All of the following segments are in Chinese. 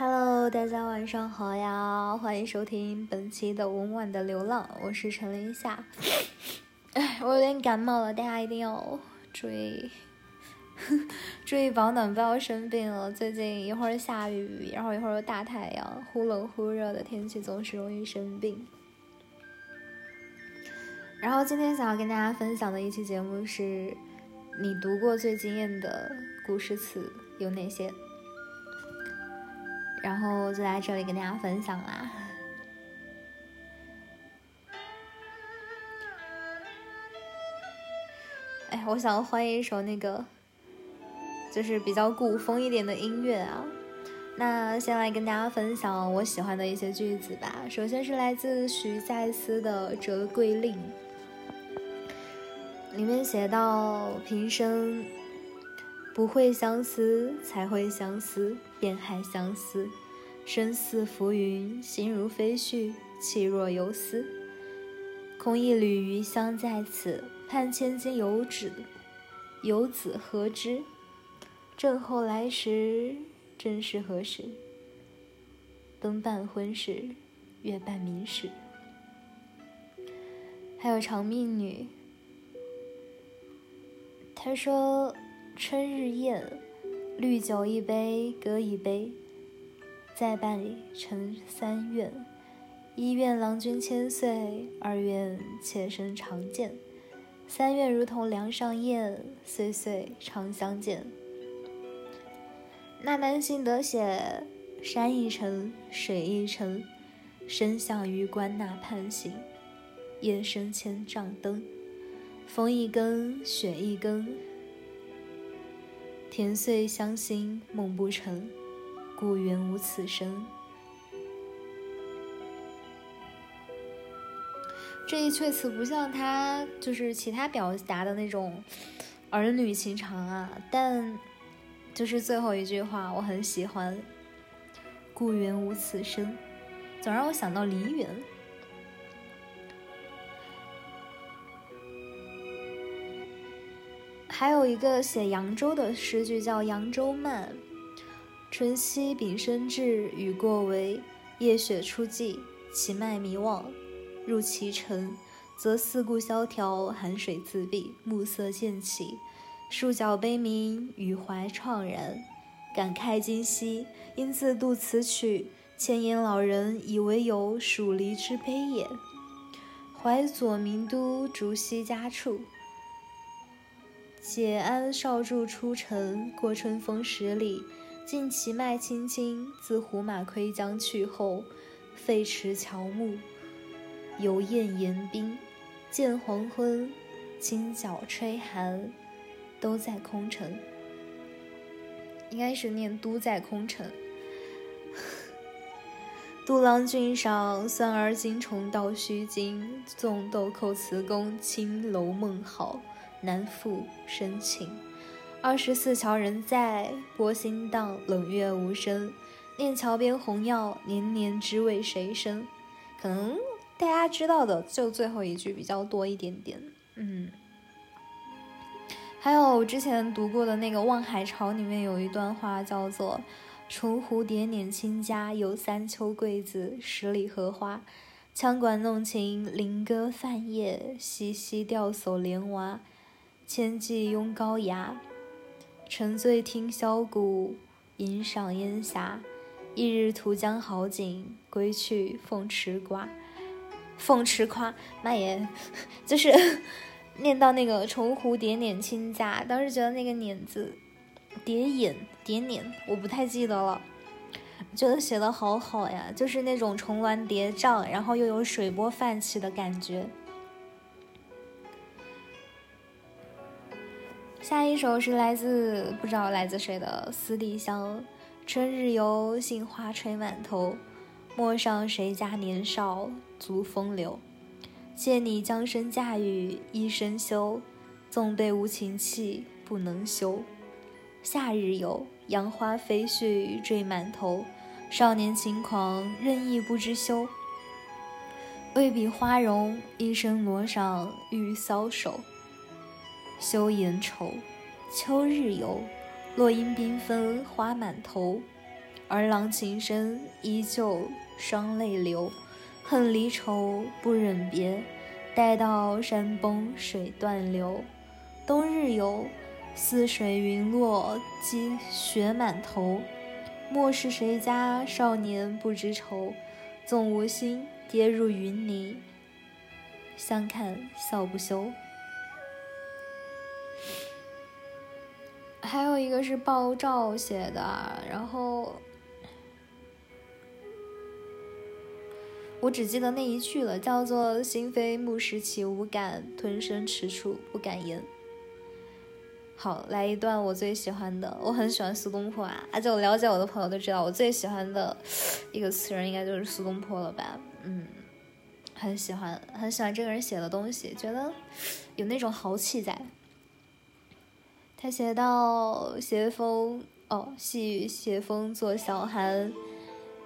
Hello，大家晚上好呀！欢迎收听本期的《温婉的流浪》，我是陈林夏。哎，我有点感冒了，大家一定要注意，注意保暖，不要生病了。最近一会儿下雨，然后一会儿又大太阳，忽冷忽热的天气总是容易生病。然后今天想要跟大家分享的一期节目是：你读过最惊艳的古诗词有哪些？然后就在这里跟大家分享啦。哎，我想换一首那个，就是比较古风一点的音乐啊。那先来跟大家分享我喜欢的一些句子吧。首先是来自徐再思的《折桂令》，里面写到：“平生。”不会相思，才会相思，便害相思。身似浮云，心如飞絮，气若游丝。空一缕余香在此，盼千金游子，游子何之？正后来时，正是何时？灯半昏时，月半明时。还有长命女，他说。春日宴，绿酒一杯，歌一杯，再伴成三愿：一愿郎君千岁，二愿妾身常见，三愿如同梁上燕，岁岁常相见。那南行得写：山一程，水一程，身向榆关那畔行，夜深千帐灯，风一更，雪一更。天岁相心梦不成，故园无此声。这一阙词不像他就是其他表达的那种儿女情长啊，但就是最后一句话我很喜欢，故园无此声，总让我想到梨园。还有一个写扬州的诗句叫《扬州慢》：春夕丙申至，雨过为，夜雪初霁，其脉迷惘。入其城，则四顾萧条，寒水自闭，暮色渐起，数角悲鸣，余怀怆然，感慨今夕。因自度此曲，千言老人以为有属离之悲也。怀左名都，逐西家处。解鞍少驻出城，过春风十里，尽其脉青青。自胡马窥江去后，废池乔木，游雁言宾。见黄昏，清角吹寒，都在空城。应该是念都在空城。杜郎君赏，算而精虫到须惊。纵豆蔻词工，青楼梦好。难复深情。二十四桥人在，波心荡，冷月无声。念桥边红药，年年知为谁生？可能大家知道的就最后一句比较多一点点。嗯，还有之前读过的那个《望海潮》里面有一段话叫做：“重蝴蝶捻清家，有三秋桂子，十里荷花。羌管弄琴，菱歌泛夜，嬉戏钓叟莲娃。”千骑拥高崖，沉醉听箫鼓，吟赏烟霞。一日图江好景，归去凤池瓜。凤池夸，妈耶，就是 念到那个“重蝴蝶捻亲家”，当时觉得那个“碾”字，蝶眼蝶捻，我不太记得了。觉得写的好好呀，就是那种重峦叠嶂，然后又有水波泛起的感觉。下一首是来自不知道来自谁的《思弟香》，春日游，杏花吹满头，陌上谁家年少足风流。借你将身嫁与一身休，纵被无情弃，不能休。夏日游，杨花飞絮坠满头，少年轻狂，任意不知羞。未比花容，一生罗裳欲搔首。休言愁，秋日游，落英缤纷花满头。儿郎情深依旧双泪流。恨离愁不忍别，待到山崩水断流。冬日游，似水云落，积雪满头。莫是谁家少年不知愁，纵无心，跌入云泥，相看笑不休。还有一个是爆照写的，然后我只记得那一句了，叫做“心非木石岂无感，吞声迟处不敢言”。好，来一段我最喜欢的，我很喜欢苏东坡啊，而且我了解我的朋友都知道，我最喜欢的一个词人应该就是苏东坡了吧？嗯，很喜欢，很喜欢这个人写的东西，觉得有那种豪气在。他写到：斜风哦，细雨斜风作晓寒，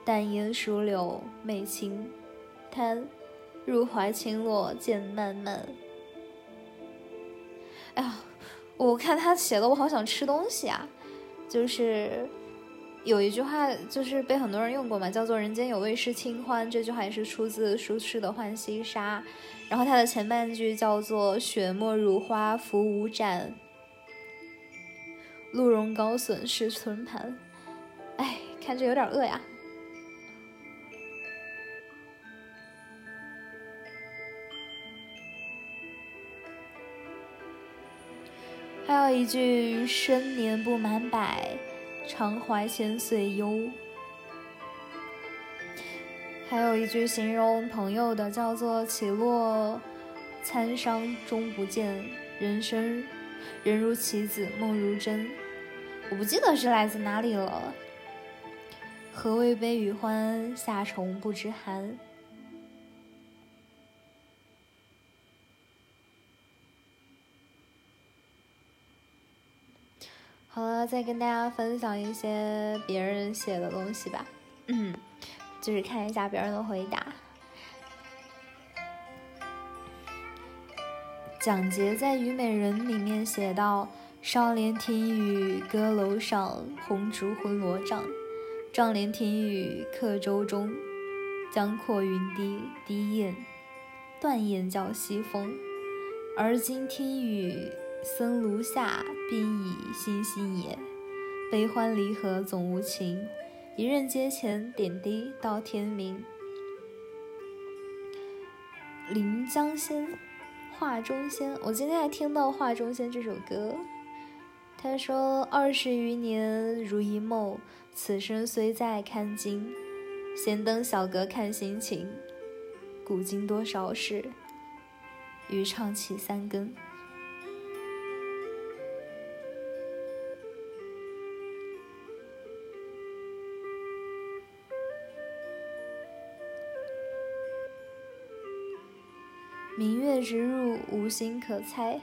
淡烟疏柳媚青滩，入怀轻落渐漫漫。哎呀！我看他写的，我好想吃东西啊！就是有一句话，就是被很多人用过嘛，叫做“人间有味是清欢”。这句话也是出自苏轼的《浣溪沙》。然后他的前半句叫做“雪沫如花浮无盏，鹿茸高笋是春盘”。哎，看着有点饿呀。还有一句“生年不满百，常怀千岁忧”。还有一句形容朋友的，叫做“起落参商终不见，人生人如棋子，梦如真”。我不记得是来自哪里了。何谓悲与欢？夏虫不知寒。好了，再跟大家分享一些别人写的东西吧，嗯，就是看一下别人的回答。蒋捷在《虞美人》里面写到：“少年听雨歌楼上，红烛昏罗帐；壮年听雨客舟中，江阔云低，低雁断雁叫西风。而今听雨。”僧庐下，鬓已星星也。悲欢离合总无情，一任阶前，点滴到天明。临江仙，画中仙。我今天还听到《画中仙》这首歌。他说：“二十余年如一梦，此生虽在看经，闲登小阁看心情。古今多少事，欲唱起三更。”明月直入，无心可猜。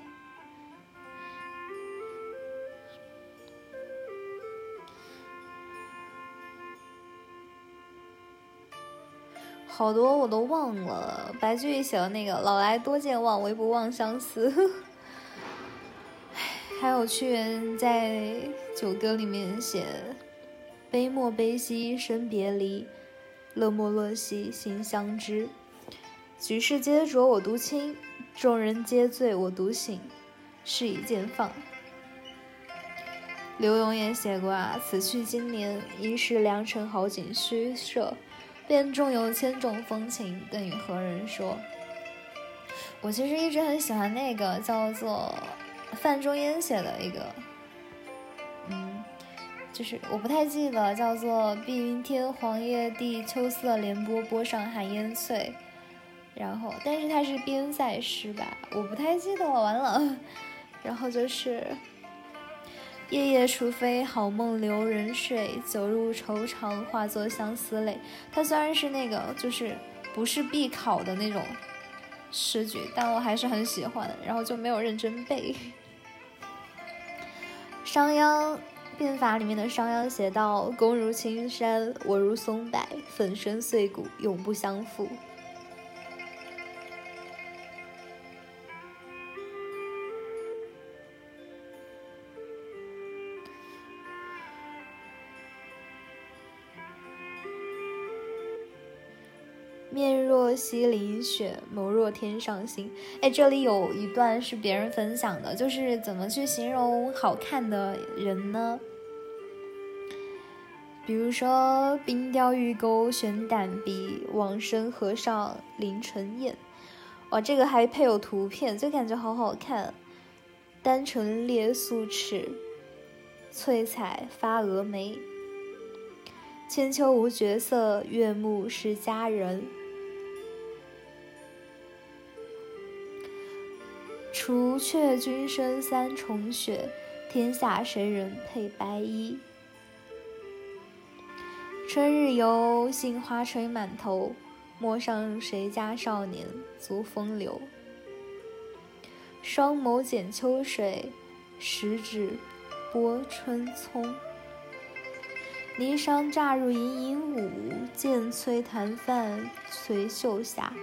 好多我都忘了。白居易写的那个“老来多健忘，唯不忘相思”。还有屈原在《九歌》里面写：“悲莫悲兮生别离，乐莫乐兮心相知。”举世皆浊我独清，众人皆醉我独醒，是以见放。刘永也写过啊，此去经年，疑是良辰好景虚设，便纵有千种风情，更与何人说？我其实一直很喜欢那个叫做范仲淹写的一个，嗯，就是我不太记得叫做“碧云天，黄叶地，秋色连波，波上寒烟翠”。然后，但是它是边塞诗吧，我不太记得了。完了，然后就是夜夜除非好梦留人睡，酒入愁肠化作相思泪。它虽然是那个就是不是必考的那种诗句，但我还是很喜欢，然后就没有认真背。商鞅变法里面的商鞅写道：“公如青山，我如松柏，粉身碎骨永不相负。”面若西林雪，眸若天上星。哎，这里有一段是别人分享的，就是怎么去形容好看的人呢？比如说，冰雕玉钩悬胆鼻，往生和尚临尘烟。哇，这个还配有图片，就感觉好好看。丹唇裂素齿，翠彩发蛾眉。千秋无绝色，月暮是佳人。除却君身三重雪，天下谁人配白衣？春日游，杏花吹满头，陌上谁家少年足风流？双眸剪秋水，十指拨春葱。霓裳乍入盈盈舞，剑催弹泛随袖下。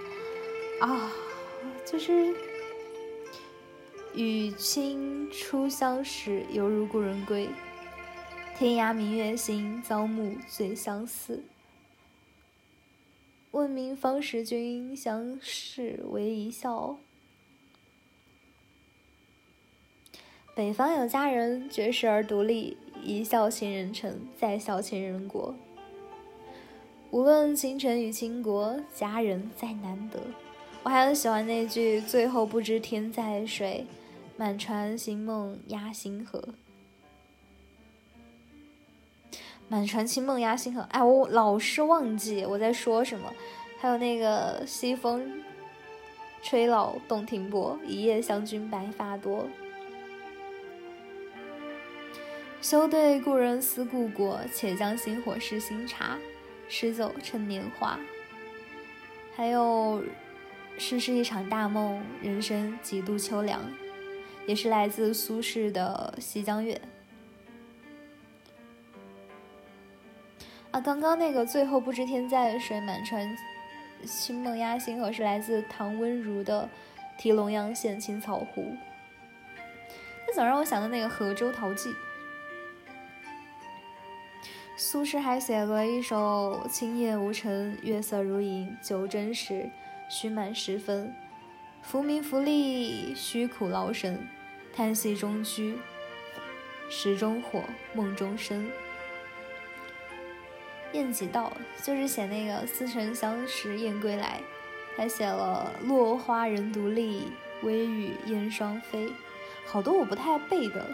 啊，就是与卿初相识，犹如故人归。天涯明月心，朝暮最相思。问名方识君，相视为一笑。北方有佳人，绝世而独立，一笑倾人城，再笑倾人国。无论倾城与倾国，佳人再难得。我还很喜欢那句“最后不知天在水，满船星梦压星河”。满船星梦压星河，哎，我老是忘记我在说什么。还有那个西风吹老洞庭波，一夜湘君白发多。休对故人思故国，且将新火试新茶，诗酒趁年华。还有，世事一场大梦，人生几度秋凉，也是来自苏轼的《西江月》。啊，刚刚那个最后不知天在水满船，星梦压星河是来自唐温如的《题龙阳县青草湖》。那总让我想到那个《河州陶记》。苏轼还写了一首《青叶无尘，月色如银，酒斟时，须满十分。浮名浮利，虚苦劳神，叹息中居，石中火，梦中生。燕几道就是写那个似曾相识燕归来，还写了落花人独立，微雨燕双飞，好多我不太背的。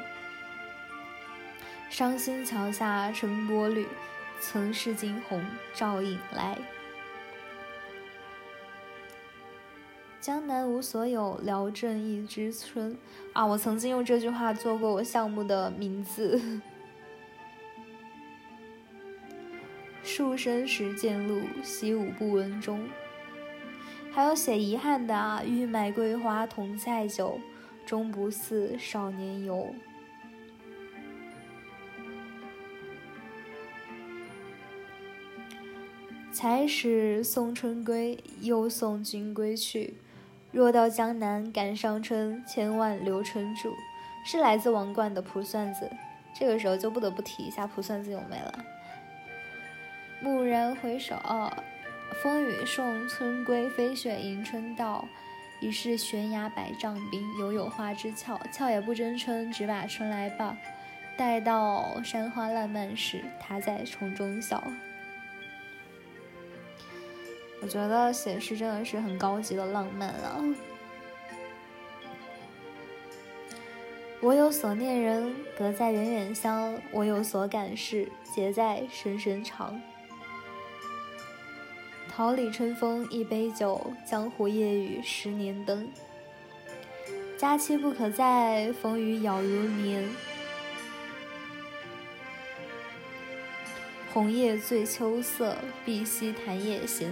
伤心桥下春波绿，曾是惊鸿照影来。江南无所有，聊正一枝春。啊，我曾经用这句话做过我项目的名字。树深时见鹿，溪午不闻钟。还有写遗憾的啊，欲买桂花同载酒，终不似少年游。才使送春归，又送君归去。若到江南赶上春，千万留春住。是来自王冠的《卜算子》。这个时候就不得不提一下《卜算子》有没了。蓦然回首，风雨送春归，飞雪迎春到。已是悬崖百丈冰，犹有花枝俏。俏也不争春，只把春来报。待到山花烂漫时，他在丛中笑。我觉得写诗真的是很高级的浪漫了。我有所念人，隔在远远乡；我有所感事，结在深深肠。桃李春风一杯酒，江湖夜雨十年灯。佳期不可再，风雨杳如年。红叶醉秋色，碧溪潭叶闲。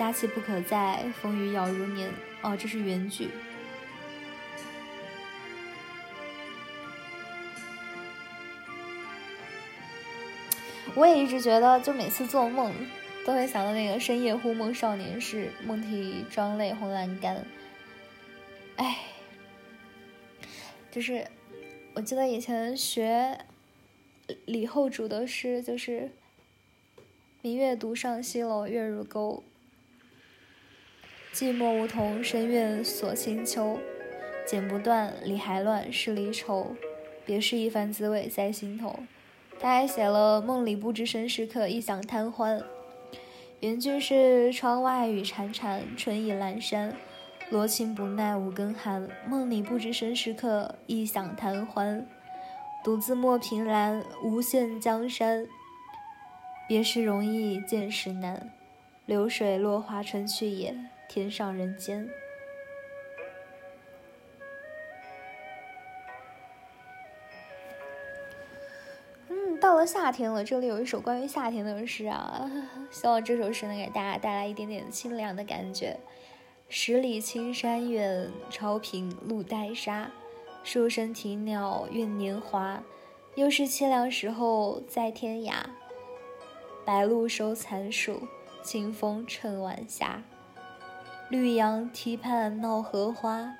佳期不可再，风雨杳如年。哦，这是原句。我也一直觉得，就每次做梦。都会想到那个深夜忽梦少年时，梦啼妆泪红阑干。哎，就是我记得以前学李后主的诗，就是“明月独上西楼，月如钩”。寂寞梧桐深院锁清秋，剪不断，理还乱，是离愁。别是一番滋味在心头。他还写了《梦里不知身是客，一想贪欢》。原句是：窗外雨潺潺，春意阑珊，罗衾不耐五更寒。梦里不知身是客，一想贪欢。独自莫凭栏，无限江山。别时容易见时难，流水落花春去也，天上人间。嗯到了夏天了，这里有一首关于夏天的诗啊，希望这首诗能给大家带来一点点清凉的感觉。十里青山远，潮平路带沙，书声啼鸟怨年华。又是凄凉时候在天涯，白露收残暑，清风趁晚霞。绿杨堤畔闹荷花，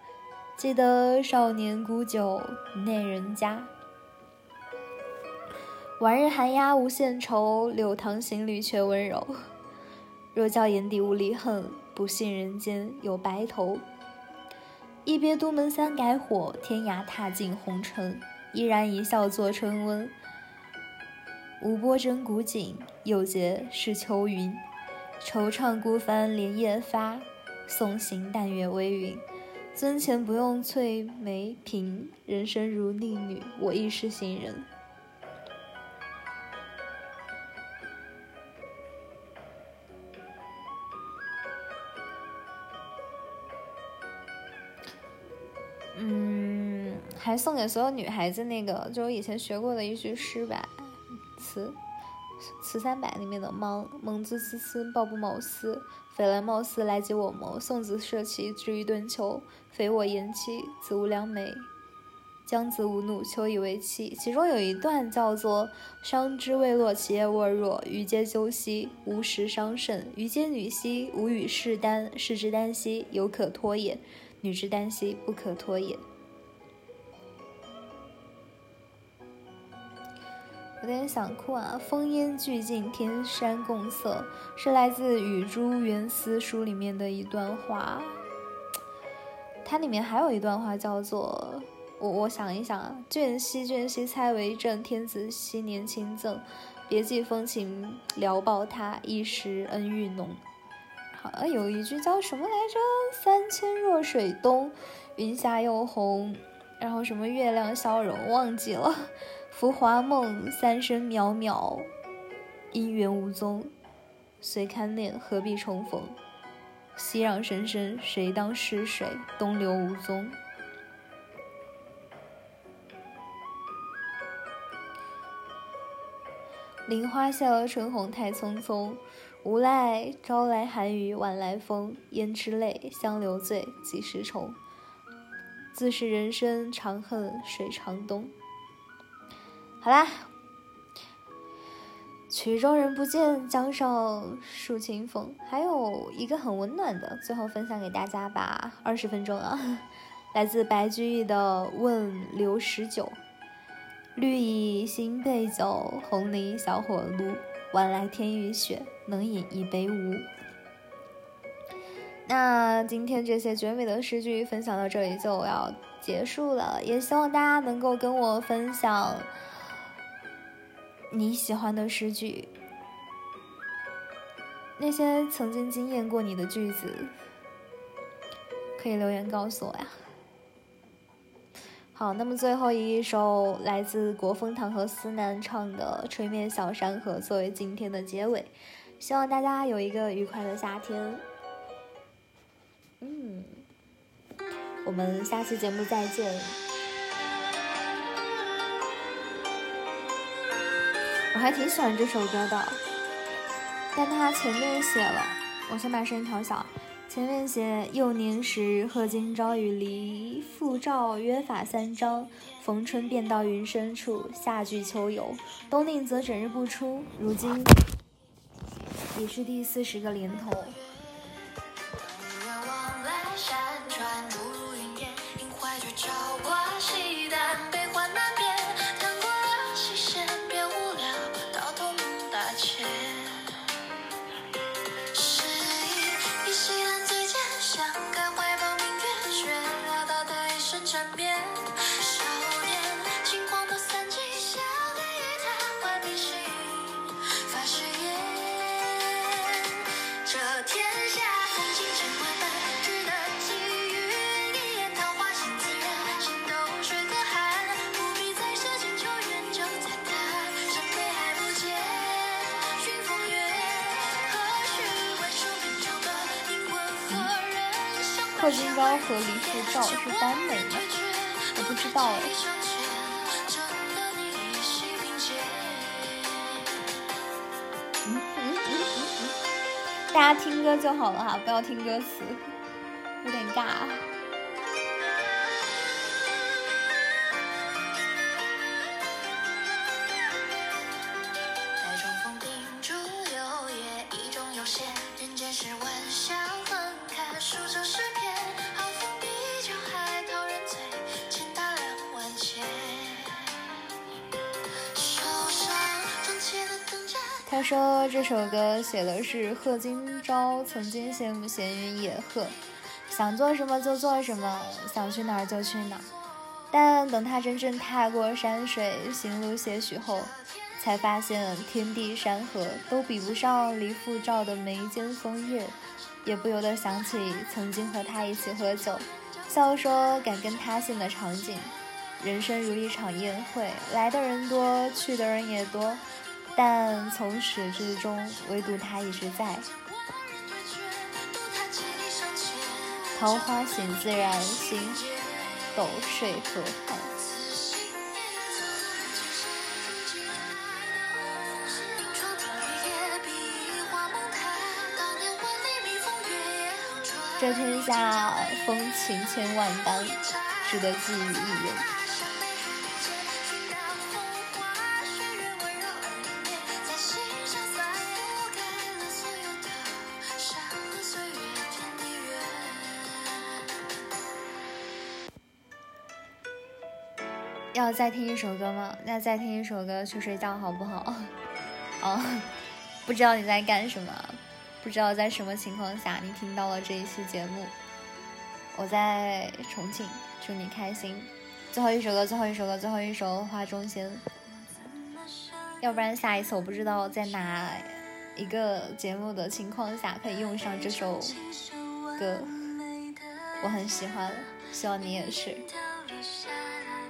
记得少年沽酒内人家。晚日寒鸦无限愁，柳塘行旅却温柔。若教眼底无离恨，不信人间有白头。一别都门三改火，天涯踏尽红尘。依然一笑作春温。无波争古井，又结是秋云。惆怅孤帆连夜发，送行淡月微云。尊前不用翠眉颦，人生如逆旅，我亦是行人。嗯还送给所有女孩子那个，就我以前学过的一句诗吧，词，词三百里面的“蒙蒙兹兹兹，抱不卯丝，匪来貌似来解我谋。送子涉其至于顿丘，匪我言妻，子无良媒，将子无怒，秋以为期。其中有一段叫做“伤之未落，其叶沃若。余皆鸠兮，无时伤甚。余皆女兮，无与士耽。士之耽兮，犹可脱也；女之耽兮，不可脱也。”有点想哭啊！风烟俱净，天山共色，是来自《雨珠缘思书》里面的一段话。它里面还有一段话叫做：“我我想一想啊，卷兮卷兮猜为正，天子昔年亲赠，别寄风情聊报他，一时恩遇浓。”好，有一句叫什么来着？“三千弱水东，云霞又红。”然后什么月亮消融，忘记了。浮华梦，三生渺渺，姻缘无踪。虽堪恋，何必重逢？熙攘深深，谁当逝水？东流无踪。林花谢了，春红太匆匆。无奈朝来寒雨，晚来风。胭脂泪，香留醉，几时重？自是人生长恨水长东。好啦，曲终人不见，江上数清风。还有一个很温暖的，最后分享给大家吧。二十分钟啊，来自白居易的《问刘十九》：绿蚁新醅酒，红泥小火炉。晚来天欲雪，能饮一杯无？那今天这些绝美的诗句分享到这里就要结束了，也希望大家能够跟我分享。你喜欢的诗句，那些曾经惊艳过你的句子，可以留言告诉我呀。好，那么最后一首来自国风堂和思南唱的《吹面小山河》作为今天的结尾，希望大家有一个愉快的夏天。嗯，我们下期节目再见。我还挺喜欢这首歌的，但它前面写了，我先把声音调小。前面写幼年时，贺今朝与离，复照约法三章。逢春便到云深处，夏去秋游，冬令则整日不出。如今已是第四十个年头。贺金钊和李富照是耽美吗？我不知道哎。大家听歌就好了哈，不要听歌词，有点尬。这首歌写的是贺金钊曾经羡慕闲云野鹤，想做什么就做什么，想去哪儿就去哪儿。但等他真正踏过山水，行路些许后，才发现天地山河都比不上李富照的眉间风月，也不由得想起曾经和他一起喝酒，笑说敢跟他姓的场景。人生如一场宴会，来的人多，去的人也多。但从始至终，唯独他一直在。桃花醒自然醒，斗睡何憾？这天下风情千万般，值得寄予一人。再听一首歌吗？那再听一首歌去睡觉好不好？哦，不知道你在干什么，不知道在什么情况下你听到了这一期节目。我在重庆，祝你开心。最后一首歌，最后一首歌，最后一首《花中仙》。要不然下一次我不知道在哪一个节目的情况下可以用上这首歌，我很喜欢，希望你也是。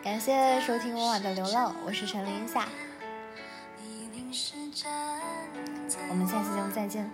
感谢收听温婉的流浪，我是陈林夏，我们下期节目再见。